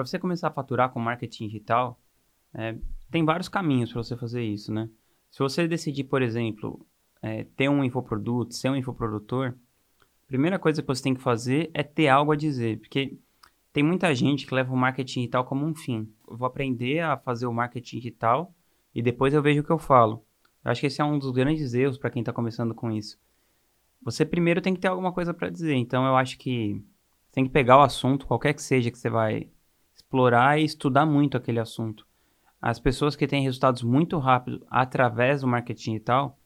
Para você começar a faturar com marketing digital, é, tem vários caminhos para você fazer isso, né? Se você decidir, por exemplo, é, ter um infoproduto, ser um infoprodutor, a primeira coisa que você tem que fazer é ter algo a dizer, porque tem muita gente que leva o marketing digital como um fim. Eu vou aprender a fazer o marketing digital e depois eu vejo o que eu falo. Eu acho que esse é um dos grandes erros para quem está começando com isso. Você primeiro tem que ter alguma coisa para dizer. Então eu acho que tem que pegar o assunto, qualquer que seja que você vai explorar e estudar muito aquele assunto. As pessoas que têm resultados muito rápido através do marketing digital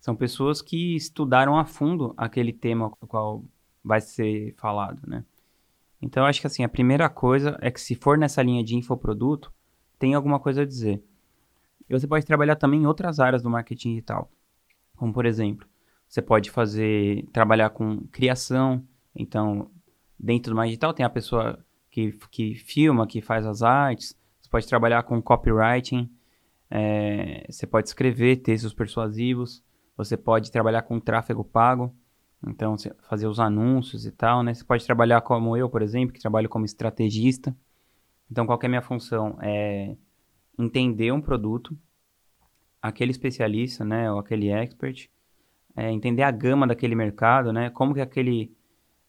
são pessoas que estudaram a fundo aquele tema o qual vai ser falado, né? Então, acho que assim, a primeira coisa é que se for nessa linha de infoproduto, tem alguma coisa a dizer. E você pode trabalhar também em outras áreas do marketing digital. Como, por exemplo, você pode fazer, trabalhar com criação. Então, dentro do marketing digital tem a pessoa que, que filma, que faz as artes. Você pode trabalhar com copywriting. É, você pode escrever textos persuasivos. Você pode trabalhar com tráfego pago. Então, fazer os anúncios e tal, né? Você pode trabalhar como eu, por exemplo, que trabalho como estrategista. Então, qual é a minha função? É entender um produto, aquele especialista, né, ou aquele expert, é entender a gama daquele mercado, né? Como que aquele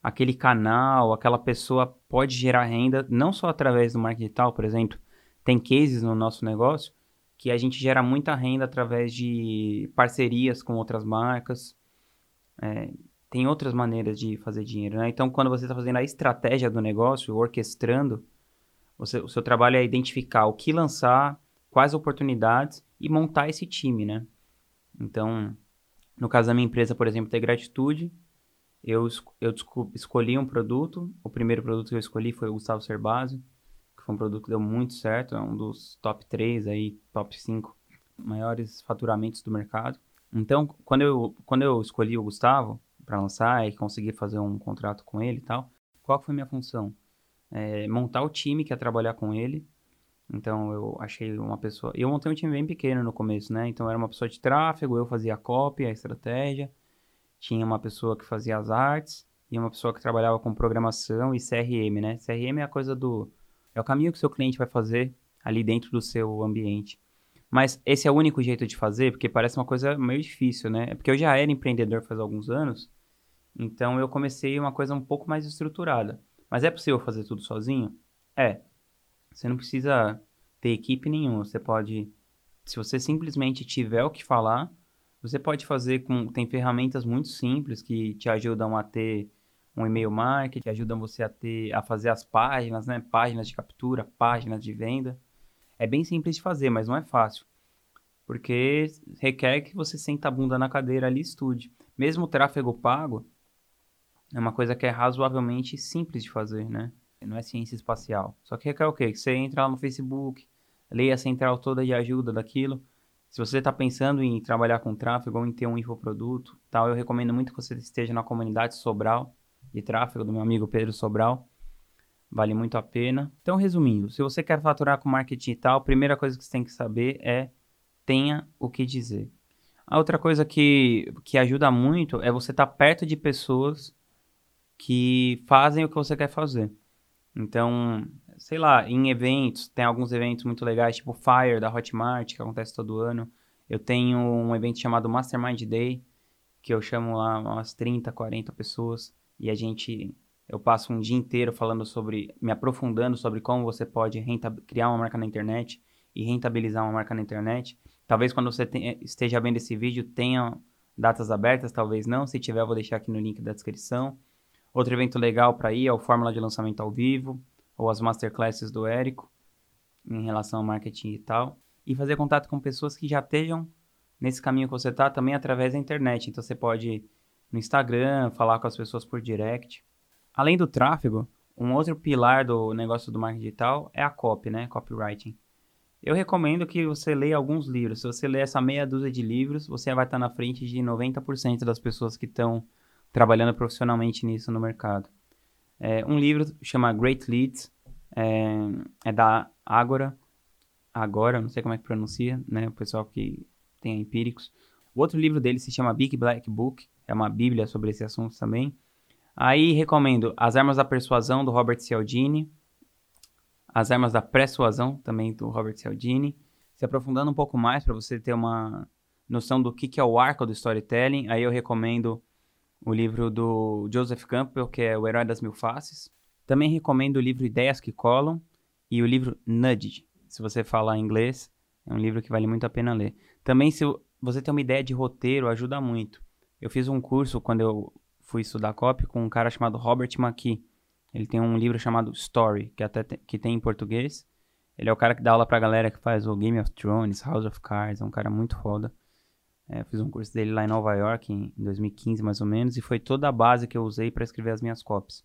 aquele canal, aquela pessoa pode gerar renda, não só através do marketing digital, por exemplo, tem cases no nosso negócio que a gente gera muita renda através de parcerias com outras marcas. É, tem outras maneiras de fazer dinheiro, né? Então, quando você está fazendo a estratégia do negócio, orquestrando, você, o seu trabalho é identificar o que lançar, quais oportunidades e montar esse time, né? Então, no caso da minha empresa, por exemplo, ter gratitude, eu, eu escolhi um produto. O primeiro produto que eu escolhi foi o Gustavo Cerbasi, que foi um produto que deu muito certo, é um dos top 3 aí, top 5 maiores faturamentos do mercado. Então, quando eu, quando eu escolhi o Gustavo, para lançar e conseguir fazer um contrato com ele e tal. Qual foi minha função? É, montar o time que ia trabalhar com ele. Então eu achei uma pessoa. Eu montei um time bem pequeno no começo, né? Então era uma pessoa de tráfego, eu fazia a copy, a estratégia. Tinha uma pessoa que fazia as artes e uma pessoa que trabalhava com programação e CRM, né? CRM é a coisa do. É o caminho que o seu cliente vai fazer ali dentro do seu ambiente. Mas esse é o único jeito de fazer, porque parece uma coisa meio difícil, né? É porque eu já era empreendedor faz alguns anos, então eu comecei uma coisa um pouco mais estruturada. Mas é possível fazer tudo sozinho? É. Você não precisa ter equipe nenhuma. Você pode, se você simplesmente tiver o que falar, você pode fazer com. Tem ferramentas muito simples que te ajudam a ter um e-mail marketing, ajudam você a ter a fazer as páginas, né? Páginas de captura, páginas de venda. É bem simples de fazer, mas não é fácil. Porque requer que você senta a bunda na cadeira ali e estude. Mesmo o tráfego pago é uma coisa que é razoavelmente simples de fazer, né? Não é ciência espacial. Só que requer o quê? Que você entra lá no Facebook, leia a central toda de ajuda daquilo. Se você está pensando em trabalhar com tráfego ou em ter um infoproduto, tal, eu recomendo muito que você esteja na comunidade Sobral de tráfego do meu amigo Pedro Sobral vale muito a pena. Então, resumindo, se você quer faturar com marketing e tal, a primeira coisa que você tem que saber é tenha o que dizer. A outra coisa que, que ajuda muito é você estar tá perto de pessoas que fazem o que você quer fazer. Então, sei lá, em eventos, tem alguns eventos muito legais, tipo Fire da Hotmart, que acontece todo ano. Eu tenho um evento chamado Mastermind Day, que eu chamo lá umas 30, 40 pessoas e a gente eu passo um dia inteiro falando sobre, me aprofundando sobre como você pode criar uma marca na internet e rentabilizar uma marca na internet. Talvez quando você esteja vendo esse vídeo tenha datas abertas, talvez não. Se tiver, eu vou deixar aqui no link da descrição. Outro evento legal para ir é o Fórmula de Lançamento ao Vivo ou as Masterclasses do Érico em relação ao marketing e tal. E fazer contato com pessoas que já estejam nesse caminho que você está também através da internet. Então você pode no Instagram, falar com as pessoas por direct. Além do tráfego, um outro pilar do negócio do marketing digital é a copy, né? Copywriting. Eu recomendo que você leia alguns livros. Se você ler essa meia dúzia de livros, você vai estar na frente de 90% das pessoas que estão trabalhando profissionalmente nisso no mercado. É, um livro chama Great Leads, é, é, da Agora, Agora, não sei como é que pronuncia, né? O pessoal que tem empíricos. O outro livro dele se chama Big Black Book, é uma bíblia sobre esse assunto também. Aí recomendo As Armas da Persuasão, do Robert Cialdini. As Armas da Persuasão, também do Robert Cialdini. Se aprofundando um pouco mais para você ter uma noção do que, que é o arco do storytelling, aí eu recomendo o livro do Joseph Campbell, que é O Herói das Mil Faces. Também recomendo o livro Ideias que Colam e o livro Nudge. Se você falar inglês, é um livro que vale muito a pena ler. Também, se você tem uma ideia de roteiro, ajuda muito. Eu fiz um curso quando eu fui estudar copy com um cara chamado Robert McKee. Ele tem um livro chamado Story, que até que tem em português. Ele é o cara que dá aula pra galera que faz o Game of Thrones, House of Cards, é um cara muito foda. É, fiz um curso dele lá em Nova York, em, em 2015 mais ou menos, e foi toda a base que eu usei para escrever as minhas copies.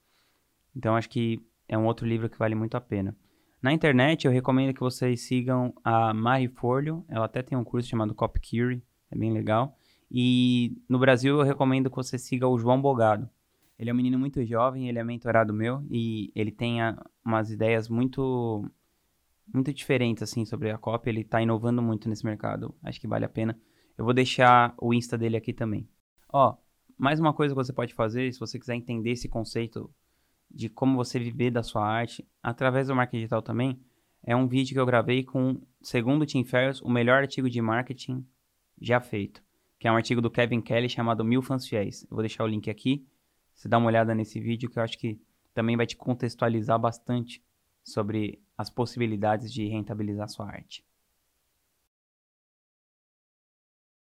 Então acho que é um outro livro que vale muito a pena. Na internet eu recomendo que vocês sigam a Marie Folio, ela até tem um curso chamado Copy Curie, é bem legal. E no Brasil eu recomendo que você siga o João Bogado. Ele é um menino muito jovem, ele é mentorado meu e ele tem a, umas ideias muito muito diferentes assim sobre a copy, ele está inovando muito nesse mercado. Acho que vale a pena. Eu vou deixar o Insta dele aqui também. Ó, mais uma coisa que você pode fazer, se você quiser entender esse conceito de como você viver da sua arte, através do marketing digital também, é um vídeo que eu gravei com, segundo o Tim Ferriss, o melhor artigo de marketing já feito, que é um artigo do Kevin Kelly chamado Mil Fãs Fiéis. Eu vou deixar o link aqui, você dá uma olhada nesse vídeo que eu acho que também vai te contextualizar bastante sobre as possibilidades de rentabilizar sua arte.